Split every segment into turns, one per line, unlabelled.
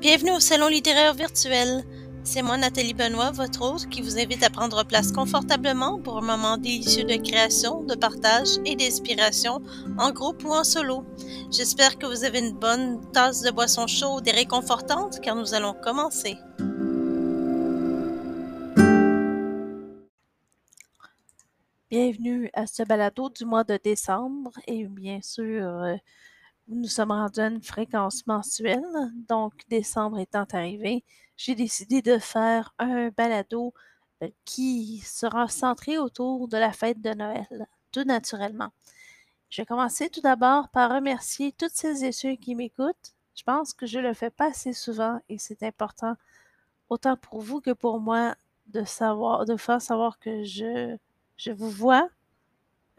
Bienvenue au Salon littéraire virtuel. C'est moi, Nathalie Benoît, votre hôte, qui vous invite à prendre place confortablement pour un moment délicieux de création, de partage et d'inspiration, en groupe ou en solo. J'espère que vous avez une bonne tasse de boisson chaude et réconfortante, car nous allons commencer. Bienvenue à ce balado du mois de décembre et bien sûr, euh, nous sommes rendus à une fréquence mensuelle. Donc, décembre étant arrivé, j'ai décidé de faire un balado euh, qui sera centré autour de la fête de Noël, tout naturellement. Je vais commencer tout d'abord par remercier toutes celles et ceux qui m'écoutent. Je pense que je le fais pas assez souvent et c'est important, autant pour vous que pour moi, de savoir, de faire savoir que je, je vous vois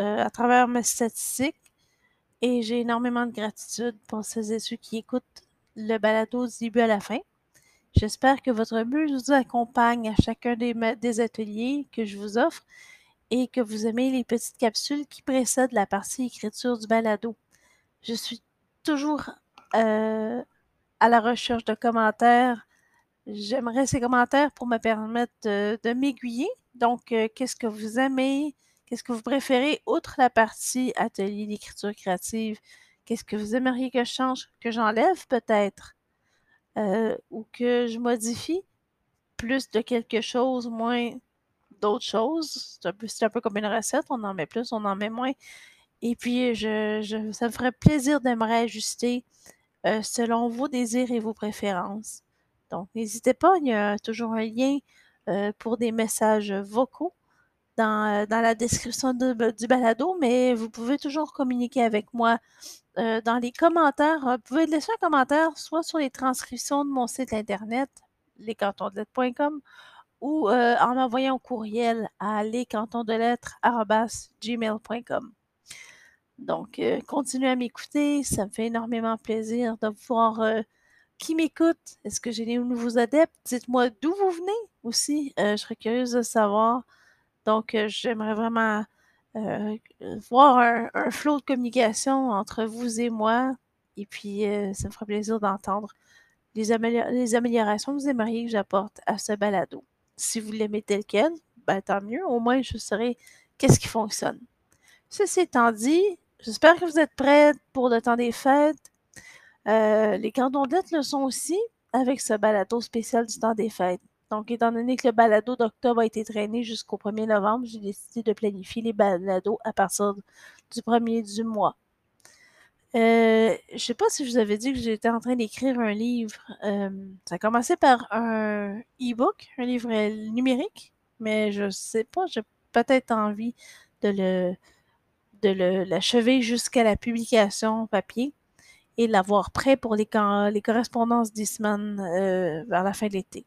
euh, à travers mes statistiques et j'ai énormément de gratitude pour celles et ceux qui écoutent le balado du début à la fin. J'espère que votre muse vous accompagne à chacun des, ateliers que je vous offre et que vous aimez les petites capsules qui précèdent la partie écriture du balado. Je suis toujours euh, à la recherche de commentaires. J'aimerais ces commentaires pour me permettre de, de m'aiguiller. Donc, euh, qu'est-ce que vous aimez? Qu'est-ce que vous préférez, outre la partie atelier d'écriture créative? Qu'est-ce que vous aimeriez que je change, que j'enlève peut-être, euh, ou que je modifie? Plus de quelque chose, moins d'autres choses? C'est un, peu, comme une recette, on en met plus, on en met moins. Et puis, ça me ferait plaisir de me réajuster euh, selon vos désirs et vos préférences. Donc, n'hésitez pas, il y a toujours un lien euh, pour des messages vocaux dans, dans la description de, du balado, mais vous pouvez toujours communiquer avec moi euh, dans les commentaires. Vous pouvez laisser un commentaire soit sur les transcriptions de mon site internet, lescantonsdelettres.com, ou euh, en envoyant un courriel à lescantonsdelettres.gmail.com. Donc, euh, continuez à m'écouter, ça me fait énormément plaisir de voir euh, qui m'écoute. Est-ce que j'ai des nouveaux adeptes? Dites-moi d'où vous venez aussi. Euh, je serais curieuse de savoir. Donc, euh, j'aimerais vraiment euh, voir un, flot de communication entre vous et moi. Et puis, euh, ça me ferait plaisir d'entendre les, amélior les, améliorations que vous aimeriez que j'apporte à ce balado. Si vous l'aimez tel quel, ben, tant mieux. Au moins, je saurai qu'est-ce qui fonctionne. Ceci étant dit, j'espère que vous êtes prêts pour le temps des fêtes. Euh, les cantons d'être le sont aussi avec ce balado spécial du temps des fêtes. Donc, étant donné que le balado d'octobre a été traîné jusqu'au 1er novembre, j'ai décidé de planifier les balados à partir du 1er du mois. Euh, je sais pas si je vous avais dit que j'étais en train d'écrire un livre. Euh, ça a commencé par un e-book, un livre numérique, mais je sais pas, j'ai peut-être envie de le de l'achever jusqu'à la publication papier et l'avoir prêt pour les, les correspondances d'Eastman euh, vers la fin de l'été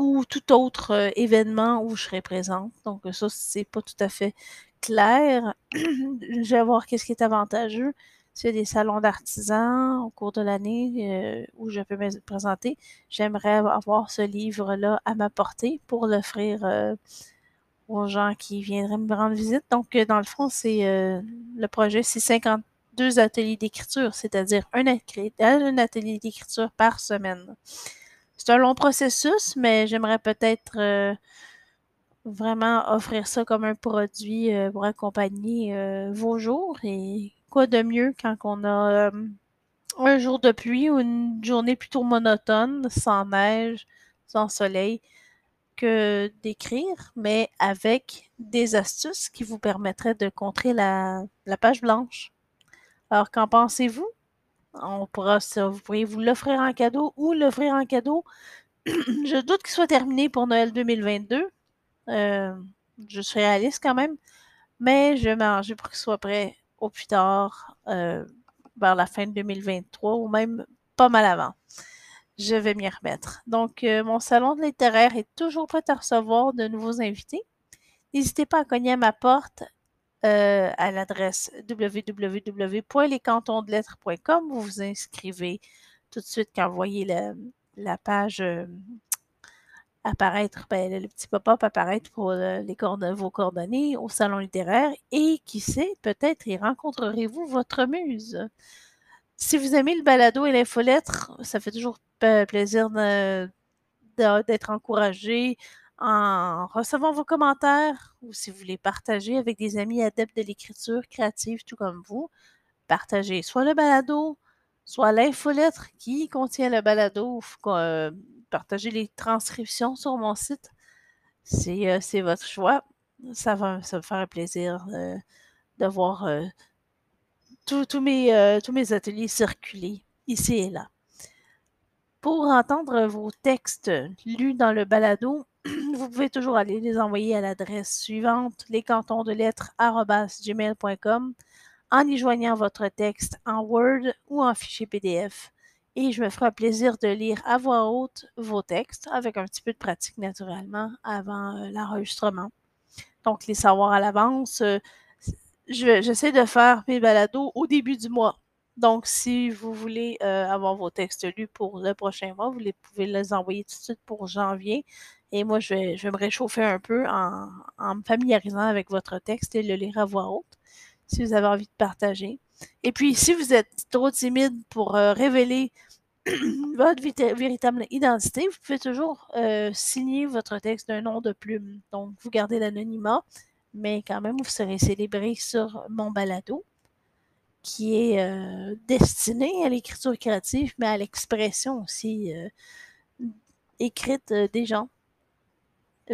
ou tout autre euh, événement où je serai présente. Donc ça, c'est pas tout à fait clair. je vais voir qu'est-ce qui est avantageux. A des salons d'artisans au cours de l'année euh, où je peux me présenter, j'aimerais avoir ce livre-là à m'apporter pour l'offrir euh, aux gens qui viendraient me rendre visite. Donc, dans le fond, c'est le projet, c'est 52 ateliers d'écriture, c'est-à-dire un atelier d'écriture par semaine. C'est un long processus, mais j'aimerais peut-être euh, vraiment offrir ça comme un produit euh, pour accompagner euh, vos jours. Et quoi de mieux quand on a un jour de pluie ou une journée plutôt monotone, sans neige, sans soleil, que d'écrire, mais avec des astuces qui vous permettraient de contrer la, la page blanche? Alors, qu'en pensez-vous? On pourra, ça, vous pourriez vous l'offrir en cadeau ou l'offrir en cadeau. je doute qu'il soit terminé pour Noël 2022. Euh, je suis réaliste quand même, mais je vais m'arranger pour qu'il soit prêt au plus tard, euh, vers la fin de 2023 ou même pas mal avant. Je vais m'y remettre. Donc, euh, mon salon de littéraire est toujours prêt à recevoir de nouveaux invités. N'hésitez pas à cogner à ma porte euh, à l'adresse www.lescantonsdelettres.com. Vous vous inscrivez tout de suite quand vous voyez la, page euh, apparaître, ben, le petit pop-up apparaître pour euh, vos coordonnées au salon littéraire. Et qui sait, peut-être y rencontrerez-vous votre muse. Si vous aimez le balado et l'infolettre, ça fait toujours plaisir d'être encouragé en recevant vos commentaires ou si vous voulez partager avec des amis adeptes de l'écriture créative, tout comme vous. Partagez soit le balado, soit l'infolettre qui contient le balado, euh, partagez les transcriptions sur mon site. C'est euh, votre choix. Ça va, ça me faire plaisir euh, de voir tous mes, tous mes ateliers circuler ici et là. Pour entendre vos textes lus dans le balado, vous pouvez toujours aller les envoyer à l'adresse suivante, lescantons de lettres en y joignant votre texte en Word ou en fichier PDF. Et je me ferai plaisir de lire à voix haute vos textes, avec un petit peu de pratique naturellement, avant euh, l'enregistrement. Donc, les savoirs à l'avance, euh, j'essaie de faire mes balados au début du mois. Donc, si vous voulez euh, avoir vos textes lus pour le prochain mois, vous les, pouvez les envoyer tout de suite pour janvier. Et moi, je vais, me réchauffer un peu en, me familiarisant avec votre texte et le lire à voix haute si vous avez envie de partager. Et puis, si vous êtes trop timide pour euh, révéler votre véritable identité, vous pouvez toujours euh, signer votre texte d'un nom de plume. Donc, vous gardez l'anonymat, mais quand même, vous serez célébré sur mon balado, qui est euh, destiné à l'écriture créative, mais à l'expression aussi écrite des gens.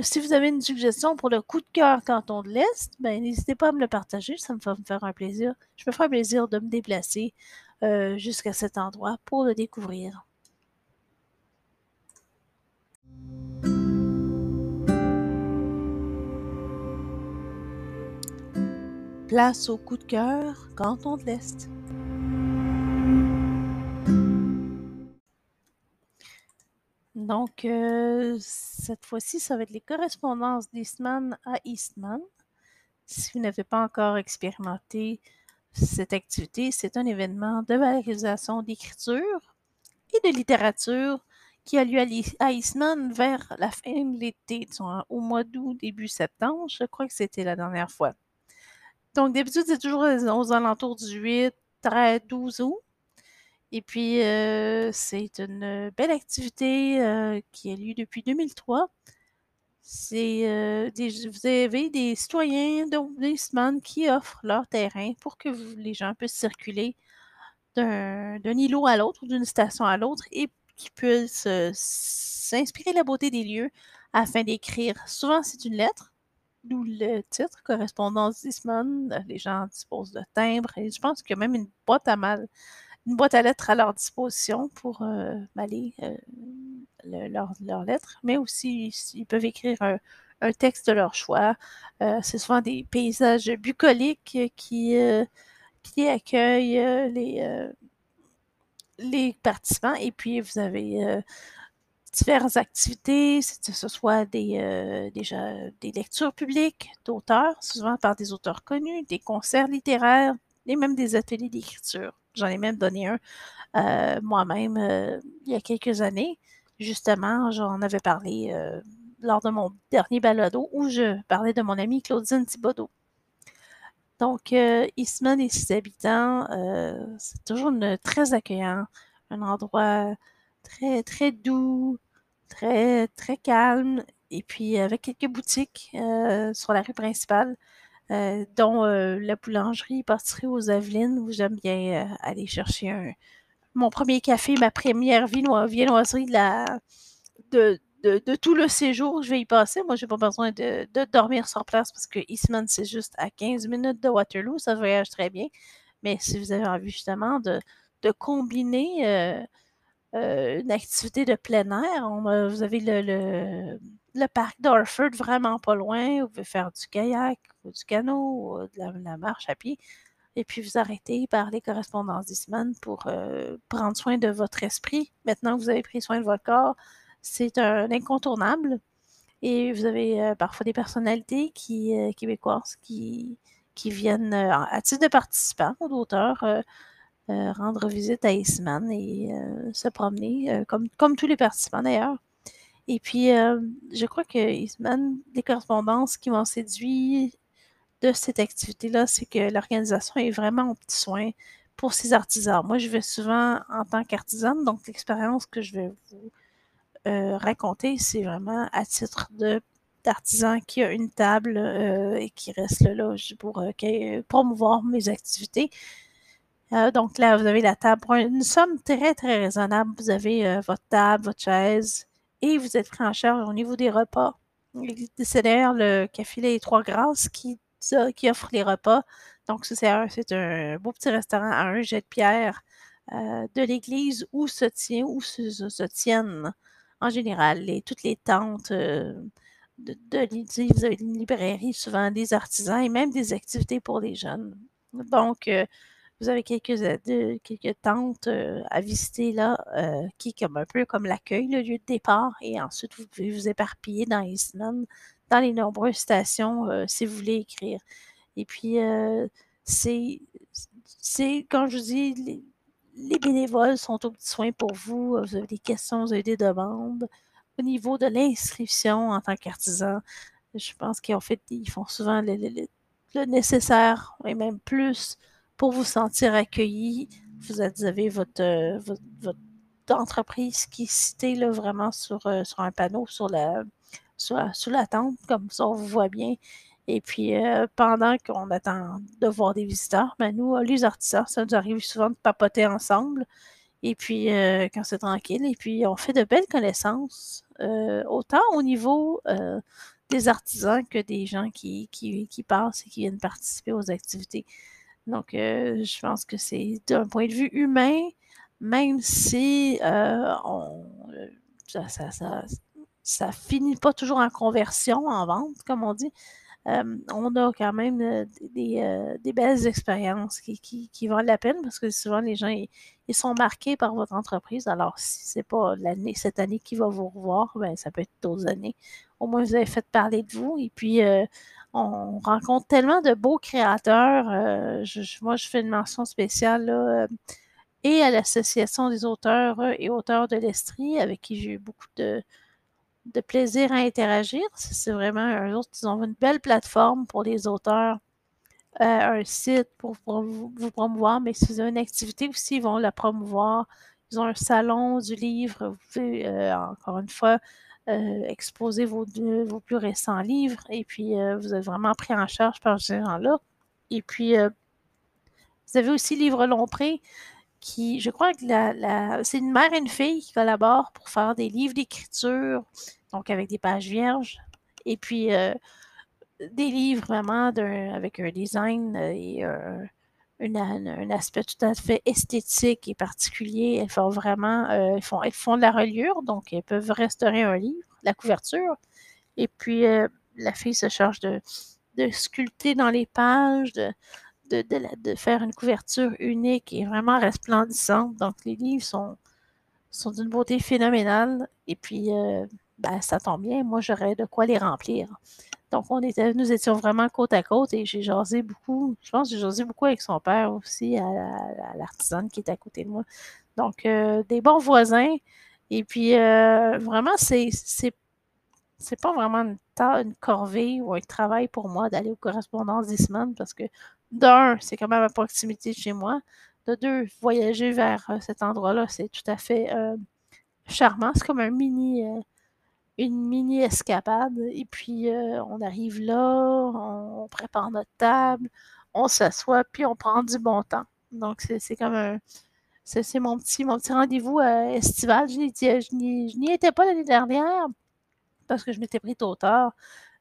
Si vous avez une suggestion pour le coup de cœur canton de l'Est, ben, n'hésitez pas à me le partager, ça me va me faire un plaisir. Je me ferai un plaisir de me déplacer euh, jusqu'à cet endroit pour le découvrir. Place au coup de cœur canton de l'Est. Donc, euh, cette fois-ci, ça va être les correspondances d'Eastman à Eastman. Si vous n'avez pas encore expérimenté cette activité, c'est un événement de valorisation d'écriture et de littérature qui a lieu à Eastman vers la fin de l'été, au mois d'août, début septembre. Je crois que c'était la dernière fois. Donc, d'habitude, c'est toujours aux alentours du 8, 13, 12 août. Et puis, euh, c'est une belle activité euh, qui a lieu depuis 2003. C'est euh, vous avez des citoyens semaines qui offrent leur terrain pour que les gens puissent circuler d'un îlot à l'autre ou d'une station à l'autre et qui puissent s'inspirer de la beauté des lieux afin d'écrire. Souvent, c'est une lettre, d'où le titre, correspondance d'Isman. Les gens disposent de timbres et je pense qu'il y a même une boîte à mal une boîte à lettres à leur disposition pour euh, aller euh, leurs lettres, mais aussi ils peuvent écrire un, texte de leur choix. Euh, c'est souvent des paysages bucoliques qui, qui accueillent les, les participants. Et puis, vous avez diverses activités, que ce soit des, déjà, des lectures publiques d'auteurs, souvent par des auteurs connus, des concerts littéraires et même des ateliers d'écriture. J'en ai même donné un euh, moi-même euh, il y a quelques années. Justement, j'en avais parlé euh, lors de mon dernier balado où je parlais de mon amie Claudine Thibodeau. Donc, Eastman et ses habitants, c'est toujours très accueillant, un endroit très, très doux, très, très calme, et puis avec quelques boutiques sur la rue principale. Euh, dont euh, la boulangerie Pâtisserie aux Avelines, où j'aime bien euh, aller chercher mon premier café, ma première viennoiserie de, la, de, tout le séjour. Je vais y passer. Moi, j'ai pas besoin de, dormir sur place parce que Eastman, c'est juste à 15 minutes de Waterloo. Ça voyage très bien. Mais si vous avez envie justement de, combiner une activité de plein air, vous avez le parc d'Orford, vraiment pas loin. Vous pouvez faire du kayak, ou du canot, ou de la, marche à pied. Et puis vous arrêtez par les correspondances d'Isman pour euh, prendre soin de votre esprit. Maintenant que vous avez pris soin de votre corps, c'est un incontournable. Et vous avez euh, parfois des personnalités euh, québécoises qui, viennent à titre de participants ou d'auteurs rendre visite à Isman et se promener, comme tous les participants d'ailleurs. Et puis, euh, je crois que Eastman, des correspondances qui m'ont séduit de cette activité-là, c'est que l'organisation est vraiment au petit soin. pour ces artisans. Moi, je vais souvent en tant qu'artisane, donc l'expérience que je vais vous euh, raconter, c'est vraiment à titre d'artisan qui a une table euh, et qui reste là, pour promouvoir mes activités. donc là, vous avez la table pour une somme très, très raisonnable. Vous avez votre table, votre chaise et vous êtes pris en charge au niveau des repas. C'est d'ailleurs le Café Les Trois Grâces qui, qui offre les repas. Donc, c'est un, beau petit restaurant à un jet de pierre de l'église où se tient, où se, tiennent en général, les, toutes les tentes euh, de, de, vous avez une librairie, souvent des artisans et même des activités pour les jeunes. Donc, euh, vous avez quelques, euh, quelques tentes à visiter là, qui est comme un peu comme l'accueil, le lieu de départ, et ensuite vous pouvez vous éparpiller dans les semaines, dans les nombreuses stations si vous voulez écrire. Et puis, c'est, c'est, quand je vous dis, les bénévoles sont au petit soin pour vous. Vous avez des questions, vous avez des demandes. Au niveau de l'inscription en tant qu'artisan, je pense qu'ils fait, ils font souvent le, nécessaire et même plus pour vous sentir accueilli. Vous avez votre, votre, entreprise qui est citée là, vraiment sur, euh, un panneau sur la, sur, la tente, comme ça on vous voit bien. Et puis, euh, pendant qu'on attend de voir des visiteurs, ben nous, euh, les artisans, ça nous arrive souvent de papoter ensemble. Et puis, euh, quand c'est tranquille, et puis on fait de belles connaissances, autant au niveau des artisans que des gens qui, passent et qui viennent participer aux activités. Donc, je pense que c'est d'un point de vue humain, même si on, ça, ça, ça, ça finit pas toujours en conversion, en vente, comme on dit, euh, on a quand même euh, euh, des, belles expériences qui, qui, valent la peine parce que souvent les gens ils, sont marqués par votre entreprise. Alors, si ce n'est pas l'année, cette année qui va vous revoir, ben, ça peut être d'autres années. Au moins, vous avez fait parler de vous. Et puis, on rencontre tellement de beaux créateurs. moi, je fais une mention spéciale et à l'Association des auteurs et auteurs de l'Estrie, avec qui j'ai eu beaucoup de, plaisir à interagir. C'est vraiment un autre, ils ont une belle plateforme pour les auteurs, euh, un site pour, vous, promouvoir, mais si vous avez une activité aussi, ils vont la promouvoir. Ils ont un salon du livre. Vous pouvez, euh, encore une fois, euh, exposer vos, vos, plus récents livres et puis vous êtes vraiment pris en charge par ces gens-là. Et puis, vous avez aussi Livre Lompré qui, je crois que la, c'est une mère et une fille qui collaborent pour faire des livres d'écriture, donc avec des pages vierges, et puis euh, des livres vraiment avec un design euh, et un, aspect tout à fait esthétique et particulier. Elles font vraiment, euh, elles font de la reliure, donc elles peuvent restaurer un livre, la couverture, et puis la fille se charge de, sculpter dans les pages, de, de, faire une couverture unique et vraiment resplendissante. Donc, les livres sont, sont d'une beauté phénoménale. Et puis, euh, ben, ça tombe bien, moi, j'aurais de quoi les remplir. Donc, on était, nous étions vraiment côte à côte et j'ai jasé beaucoup. Je pense que j'ai jasé beaucoup avec son père aussi, à, l'artisane qui est à côté de moi. Donc, euh, des bons voisins. Et puis, euh, vraiment, c'est, c'est, pas vraiment une, corvée ou un travail pour moi d'aller aux correspondances des semaines parce que d'un, c'est quand même à proximité de chez moi. De deux, voyager vers euh, cet endroit-là, c'est tout à fait charmant. C'est comme un mini, une mini escapade. Et puis, on arrive là, on, prépare notre table, on s'assoit, puis on prend du bon temps. Donc, c'est comme un. C'est mon petit, mon petit rendez-vous estival. Je n'y étais pas l'année dernière parce que je m'étais pris tôt tard.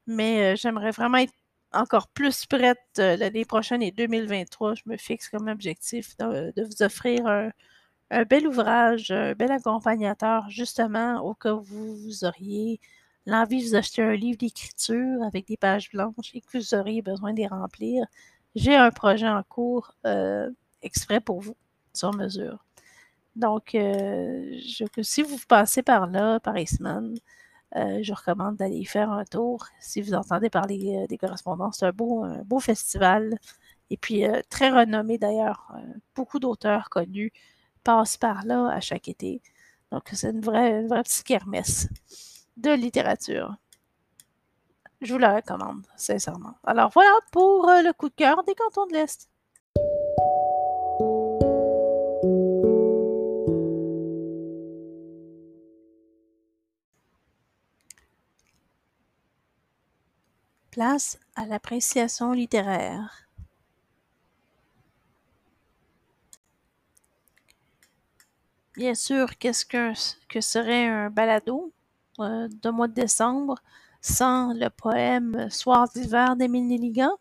Mais j'aimerais vraiment être encore plus prête euh, l'année prochaine et 2023. Je me fixe comme objectif de, vous offrir un, bel ouvrage, un bel accompagnateur, justement, au cas où vous, auriez l'envie de vous acheter un livre d'écriture avec des pages blanches et que vous auriez besoin de les remplir. J'ai un projet en cours euh, exprès pour vous, sur mesure. Donc, euh, si vous passez par là, par semaines, euh, je recommande d'aller faire un tour. Si vous entendez parler des correspondances, c'est un beau, beau festival. Et puis, très renommé d'ailleurs. beaucoup d'auteurs connus passe par là à chaque été. Donc, c'est une vraie, vraie petite kermesse de littérature. Je vous la recommande, sincèrement. Alors, voilà pour euh, le coup de cœur des cantons de l'Est. Place à l'appréciation littéraire. Bien sûr, qu'est-ce que, serait un balado euh, de mois de décembre sans le poème Soir d'hiver d'Émile Nelligan?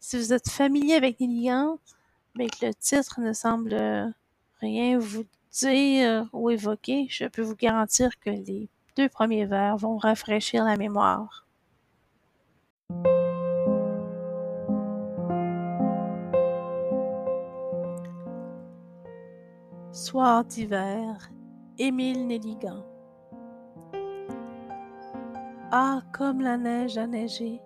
Si vous êtes familier avec Nelligan, mais que le titre ne semble rien vous dire ou évoquer, je peux vous garantir que les deux premiers vers vont rafraîchir la mémoire. Soir d'hiver, Émile Nelligan. Ah, comme la neige a neigé,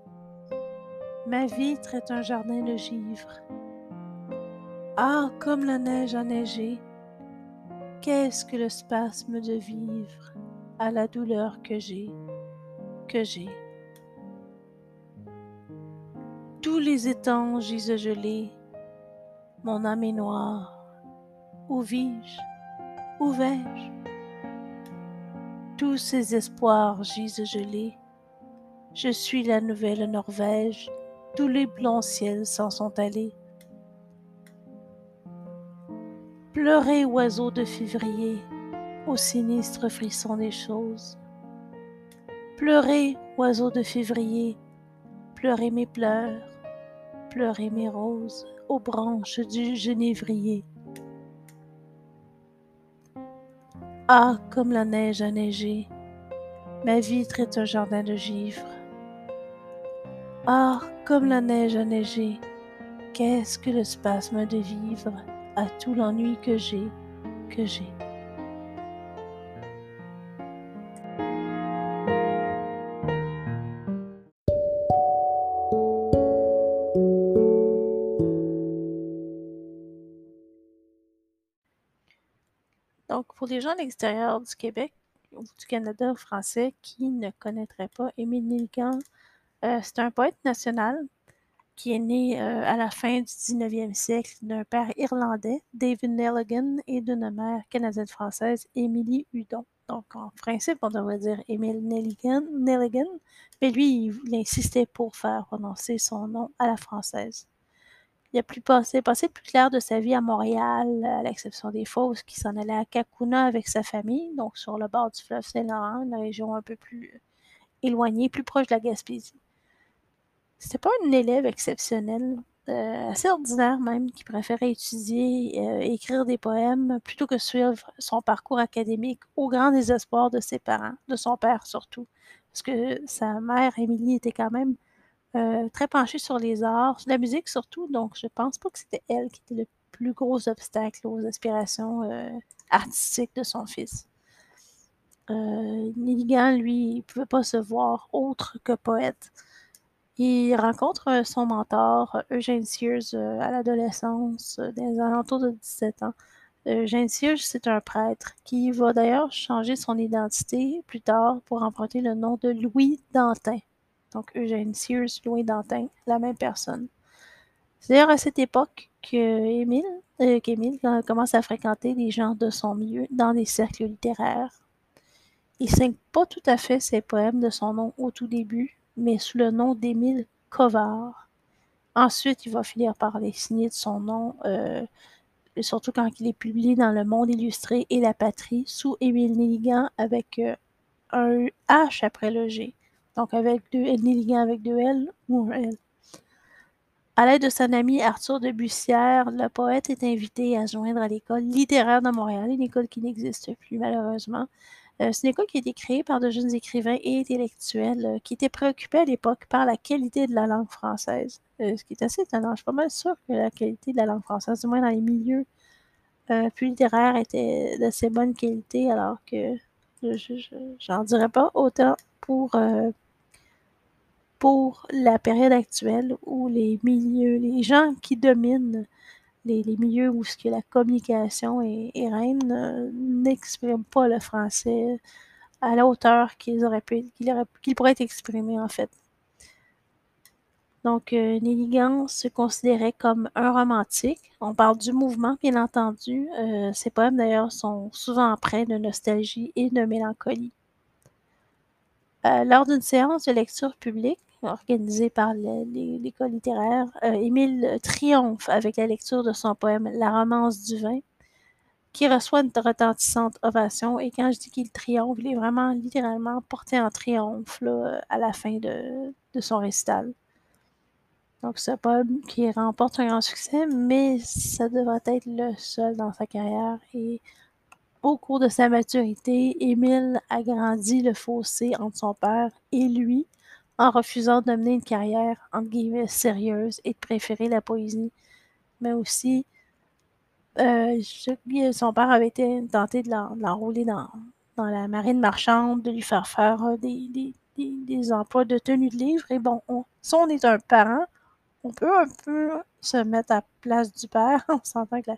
ma vitre est un jardin de givre. Ah, comme la neige a neigé, qu'est-ce que le spasme de vivre à la douleur que j'ai, que j'ai. Tous les étangs gisent gelés, mon âme est noire. Où vis-je? Où vais-je? Tous ces espoirs gisent gelés. Je suis la nouvelle Norvège, tous les blancs ciels s'en sont allés. Pleurez, oiseaux de février, au sinistre frisson des choses. Pleurez, oiseaux de février, pleurez mes pleurs, pleurez mes roses aux branches du genévrier. Ah, comme la neige a neigé, ma vitre est un jardin de givre. Ah, comme la neige a neigé, qu'est-ce que le spasme de vivre à tout l'ennui que j'ai, que j'ai. Donc, pour les gens à l'extérieur du Québec ou du Canada français qui ne connaîtraient pas Émile Nelligan, euh, c'est un poète national qui est né euh, à la fin du 19e siècle d'un père irlandais, David Nelligan, et d'une mère canadienne-française, Emily Hudon. Donc, en principe, on devrait dire Emile Nelligan, Nelligan mais lui, il, insistait pour faire prononcer son nom à la française. Il a plus passé, le plus clair de sa vie à Montréal, à l'exception des Fosses, qui s'en allait à Kakuna avec sa famille, donc sur le bord du fleuve Saint-Laurent, une région un peu plus éloignée, plus proche de la Gaspésie. C'était pas un élève exceptionnel, euh, assez ordinaire même, qui préférait étudier, euh, écrire des poèmes plutôt que suivre son parcours académique au grand désespoir de ses parents, de son père surtout. Parce que sa mère, Émilie, était quand même euh, très penchée sur les arts, la musique surtout, donc je pense pas que c'était elle qui était le plus gros obstacle aux aspirations artistiques de son fils. Euh, lui, il pouvait pas se voir autre que poète. Il rencontre euh, son mentor, euh, Eugène Sears, euh, à l'adolescence, dans les alentours de 17 ans. Eugène Sears, c'est un prêtre qui va d'ailleurs changer son identité plus tard pour emprunter le nom de Louis Dantin. Donc Eugène Sears, Louis Dantin, la même personne. C'est d'ailleurs à cette époque qu'Émile euh, commence à fréquenter des gens de son milieu dans des cercles littéraires. Il signe pas tout à fait ses poèmes de son nom au tout début, mais sous le nom d'Émile Covard. Ensuite, il va finir par les signer de son nom, euh, surtout quand il est publié dans Le Monde illustré et La Patrie, sous Émile Nelligan avec euh, un H après le G. Donc avec deux Nelligan avec deux L ou un L. À l'aide de son ami Arthur de Bussière, le poète est invité à joindre à l'école littéraire de Montréal, une école qui n'existe plus malheureusement, euh, c'est une école qui a été créée par de jeunes écrivains et intellectuels euh, qui étaient préoccupés à l'époque par la qualité de la langue française. Euh, ce qui est assez étonnant. Je suis pas mal sûre que la qualité de la langue française, du moins dans les milieux plus littéraires, était d'assez bonne qualité, alors que j'en dirais pas autant pour, pour la période actuelle où les milieux, les gens qui dominent les, milieux où ce que la communication est, reine euh, n'expriment pas le français à la hauteur qu'il aurait pu, qu'il pourrait être exprimé en fait. Donc, euh, Nelligan se considérait comme un romantique. On parle du mouvement, bien entendu. Euh, ses poèmes, d'ailleurs, sont souvent empreints de nostalgie et de mélancolie. lors d'une séance de lecture publique, organisé par l'école littéraire. Euh, Émile triomphe avec la lecture de son poème La romance du vin, qui reçoit une retentissante ovation. Et quand je dis qu'il triomphe, il est vraiment littéralement porté en triomphe à la fin de, son récital. Donc, un poème qui remporte un grand succès, mais ça devrait être le seul dans sa carrière. Et au cours de sa maturité, Émile agrandit le fossé entre son père et lui en refusant de mener une carrière entre guillemets sérieuse et de préférer la poésie. Mais aussi, euh, son père avait été tenté de l'enrôler dans, la marine marchande, de lui faire faire euh, des, emplois de tenue de livre. Et bon, si on est un parent, on peut un peu se mettre à la place du père. On s'entend que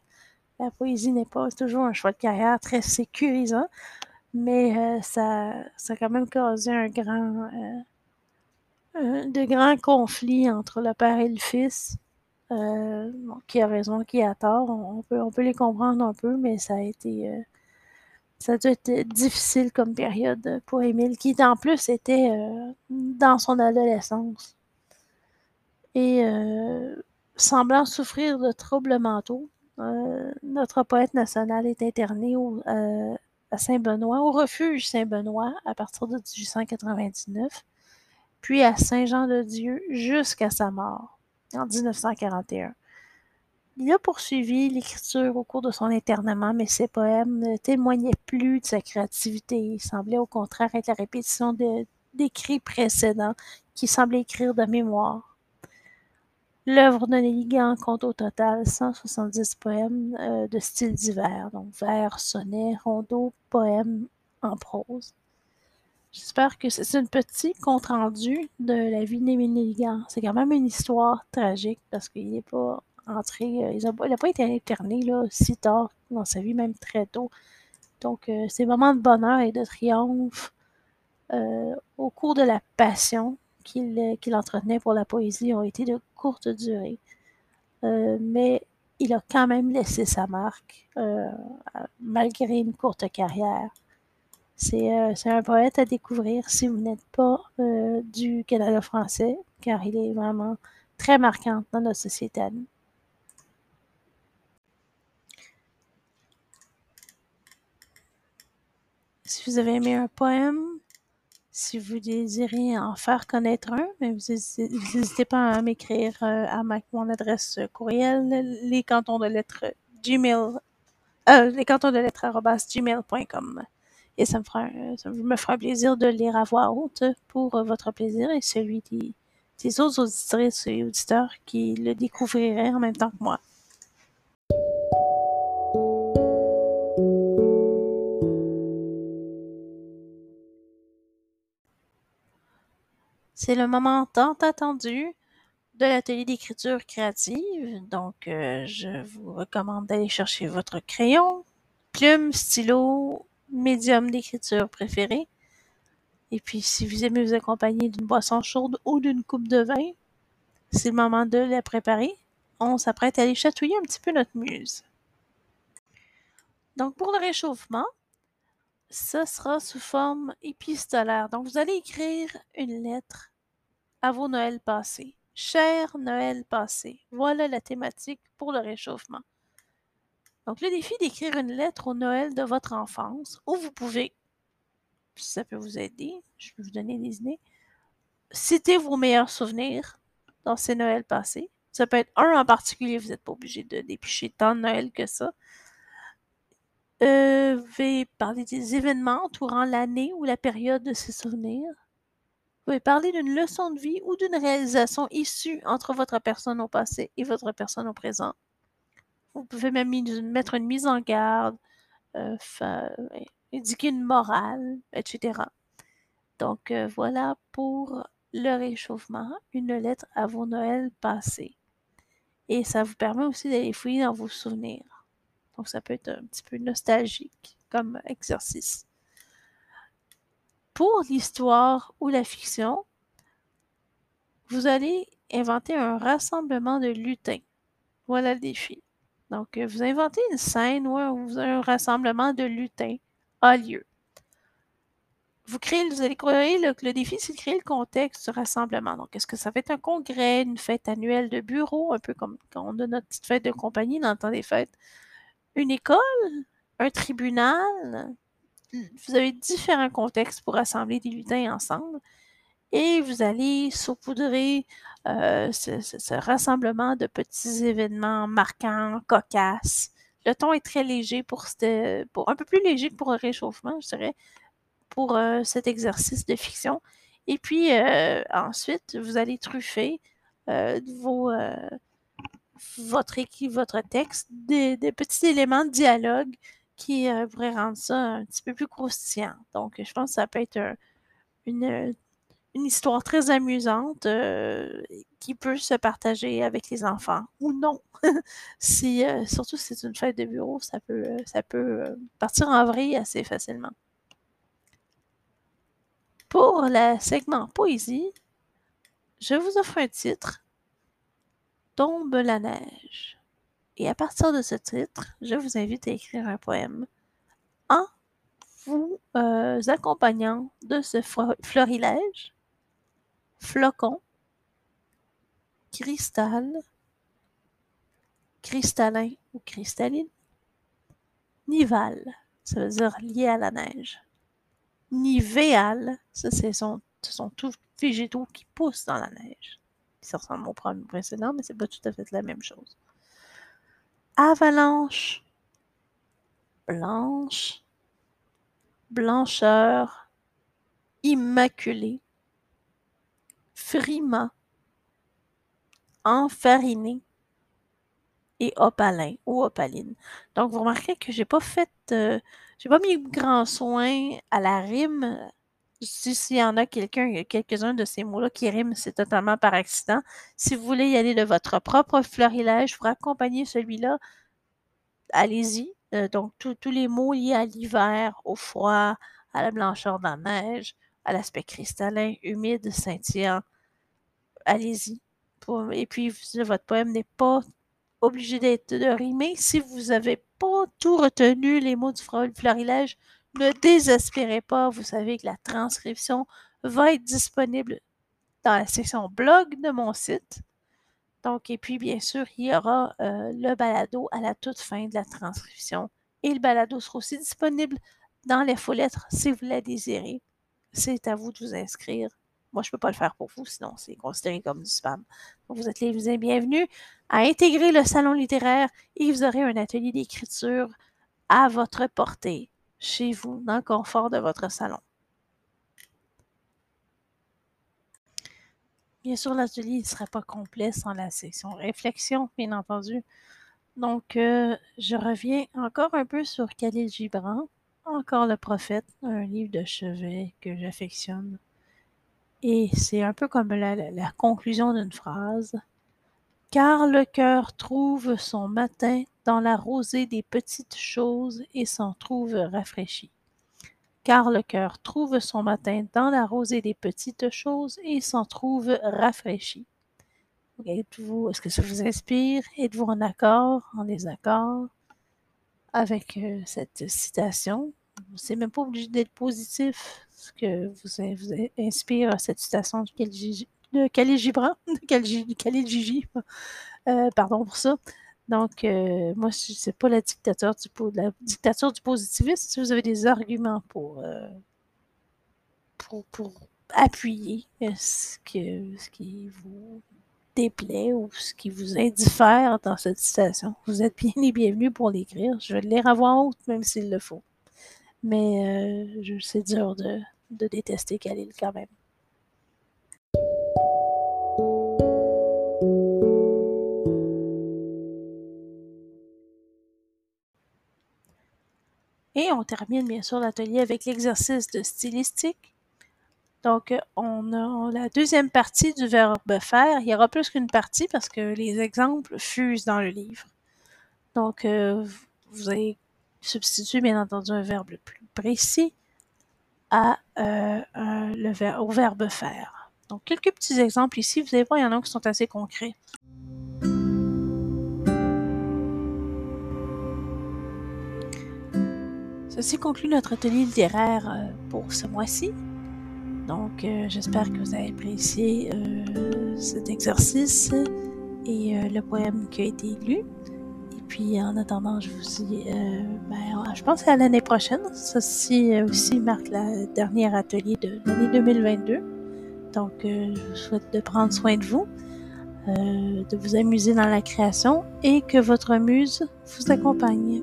la, poésie n'est pas toujours un choix de carrière très sécurisant, mais euh, ça, a quand même causé un grand, de grands conflits entre le père et le fils. Euh, qui a raison, qui a tort, on peut, les comprendre un peu, mais ça a été ça a dû difficile comme période pour Émile, qui en plus était dans son adolescence et euh, semblant souffrir de troubles mentaux. Euh, notre poète national est interné euh, à Saint-Benoît, au refuge Saint-Benoît, à partir de 1899, puis à Saint-Jean-de-Dieu jusqu'à sa mort en 1941. Il a poursuivi l'écriture au cours de son internement, mais ses poèmes ne témoignaient plus de sa créativité. Il semblait au contraire être la répétition d'écrits précédents qui semblaient écrire de mémoire. L'œuvre de Nelligan compte au total 170 poèmes euh, de styles divers, donc vers, sonnets, rondeaux, poèmes en prose. J'espère que c'est un petit compte-rendu de la vie d'Émile Nelligan. C'est quand même une histoire tragique parce qu'il n'est pas entré, euh, il n'a pas été interné si tard dans sa vie, même très tôt. Donc, euh, ces moments de bonheur et de triomphe au cours de la passion qu'il entretenait pour la poésie ont été de courte durée. Euh, mais il a quand même laissé sa marque, euh, malgré une courte carrière. Euh, c'est un poète à découvrir si vous n'êtes pas du Canada français, car il est vraiment très marquant dans notre société Si vous avez aimé un poème, si vous désirez en faire connaître un, mais n'hésitez pas à m'écrire euh, à mon adresse courriel, les cantons de lettres gmail, euh, les cantons de lettres gmail.com. Et ça me fera, ça me fera plaisir de lire à voix haute pour votre plaisir et celui des, des autres auditrices et auditeurs qui le découvriraient en même temps que moi. C'est le moment tant attendu de l'atelier d'écriture créative. Donc, euh, je vous recommande d'aller chercher votre crayon, plume, stylo, médium d'écriture préféré. Et puis, si vous aimez vous accompagner d'une boisson chaude ou d'une coupe de vin, c'est le moment de la préparer. On s'apprête à aller chatouiller un petit peu notre muse. Donc, pour le réchauffement, ce sera sous forme épistolaire. Donc, vous allez écrire une lettre à vos Noëls passés. Cher Noël passé, voilà la thématique pour le réchauffement. Donc, le défi d'écrire une lettre au Noël de votre enfance, où vous pouvez, si ça peut vous aider, je vais vous donner des idées, citer vos meilleurs souvenirs dans ces Noëls passés. Ça peut être un en particulier, vous n'êtes pas obligé de dépicher tant de Noël que ça. Euh, vous pouvez parler des événements entourant l'année ou la période de ces souvenirs. Vous pouvez parler d'une leçon de vie ou d'une réalisation issue entre votre personne au passé et votre personne au présent. Vous pouvez même mettre une mise en garde, euh, indiquer une morale, etc. Donc euh, voilà pour le réchauffement, une lettre à vos Noëls passés. Et ça vous permet aussi d'aller fouiller dans vos souvenirs. Donc, ça peut être un petit peu nostalgique comme exercice. Pour l'histoire ou la fiction, vous allez inventer un rassemblement de lutins. Voilà le défi. Donc, vous inventez une scène où un, rassemblement de lutins a lieu. vous créez, vous allez créer le, le défi, c'est de créer le contexte du rassemblement. Donc, est-ce que ça va être un congrès, une fête annuelle de bureau, un peu comme quand on a notre petite fête de compagnie dans le temps des fêtes, une école, un tribunal? Vous avez différents contextes pour rassembler des lutins ensemble et vous allez saupoudrer euh, ce, rassemblement de petits événements marquants, cocasses. Le ton est très léger pour, cette- pour un peu plus léger que pour un réchauffement, je dirais, pour euh, cet exercice de fiction. Et puis euh, ensuite, vous allez truffer votre équipe, votre texte, des, petits éléments de dialogue qui pourraient rendre ça un petit peu plus croustillant. Donc, je pense que ça peut être un- une, une histoire très amusante euh, qui peut se partager avec les enfants ou non. si, euh, surtout si c'est une fête de bureau, ça peut, euh, partir en vrille assez facilement. Pour le segment poésie, je vous offre un titre Tombe la neige. Et à partir de ce titre, je vous invite à écrire un poème en vous accompagnant de ce flo- florilège, flocon, cristal, cristallin ou cristalline, nival, ça veut dire lié à la neige, nivéal, ça c'est son- ce sont tous végétaux qui poussent dans la neige. Ça ressemble au problème précédent, mais c'est pas tout à fait la même chose. Avalanche, blanche, blancheur, immaculé, frima, enfariné et opalin ou opaline. Donc, vous remarquez que j'ai pas fait, euh, j'ai pas mis grand soin à la rime. Si- S'il y en a quelqu'un, quelques-uns de ces mots-là qui riment, c'est totalement par accident. Si vous voulez y aller de votre propre florilège pour accompagner celui-là, allez-y. Euh, donc, tous les mots liés à l'hiver, au froid, à la blancheur de la neige, à l'aspect cristallin, humide, scintillant, allez-y. Et puis, votre poème n'est pas obligé d'être de rimer. Si vous n'avez pas tout retenu, les mots du florilège, ne désespérez pas. Vous savez que la transcription va être disponible dans la section blog de mon site. Donc, et puis, bien sûr, il y aura euh, le balado à la toute fin de la transcription. Et le balado sera aussi disponible dans les faux lettres si vous la désirez. C'est à vous de vous inscrire. Moi, je ne peux pas le faire pour vous, sinon c'est considéré comme du spam. Vous êtes les bienvenus à intégrer le salon littéraire et vous aurez un atelier d'écriture à votre portée, chez vous, dans le confort de votre salon. Bien sûr, l'atelier ne serait pas complet sans la section réflexion, bien entendu. Donc, euh, je reviens encore un peu sur Khalil Gibran, encore le prophète, un livre de chevet que j'affectionne. Et c'est un peu comme la, conclusion d'une phrase. Car le cœur trouve son matin dans la rosée des petites choses et s'en trouve rafraîchi. Car le cœur trouve son matin dans la rosée des petites choses et s'en trouve rafraîchi. Est-ce que ça vous inspire? Êtes-vous en accord, en désaccord? Avec euh, cette citation? C'est même pas obligé d'être positif ce que vous, vous in- inspire cette citation de Gigi- de Khalil Gibran, de Gigi, euh, pardon pour ça. Donc, euh, moi, c'est pas la dictature du, la dictature du positivisme. Si vous avez des arguments pour, euh, pour, pour appuyer euh, ce, que, ce qui vous déplaît ou ce qui vous indiffère dans cette citation, vous êtes bien les bienvenus pour l'écrire. Je vais le lire à haute, même s'il le faut. Mais euh, c'est dur de, de détester Khalil quand même. Et on termine bien sûr l'atelier avec l'exercice de stylistique. Donc, euh, on a la deuxième partie du verbe faire. Il y aura plus qu'une partie parce que les exemples fusent dans le livre. Donc, euh, vous allez substituer bien entendu un verbe plus précis euh, au verbe faire. Donc, quelques petits exemples ici. Vous allez voir, il y en a qui sont assez concrets. Ceci conclut notre atelier littéraire pour ce mois-ci. Donc, euh, j'espère que vous avez apprécié euh, cet exercice et le poème qui a été lu. Et puis, en attendant, je vous dis, ben, je pense à l'année prochaine. Ceci aussi marque le dernier atelier de l'année 2022. Donc, je vous souhaite de prendre soin de vous, de vous amuser dans la création et que votre muse vous accompagne.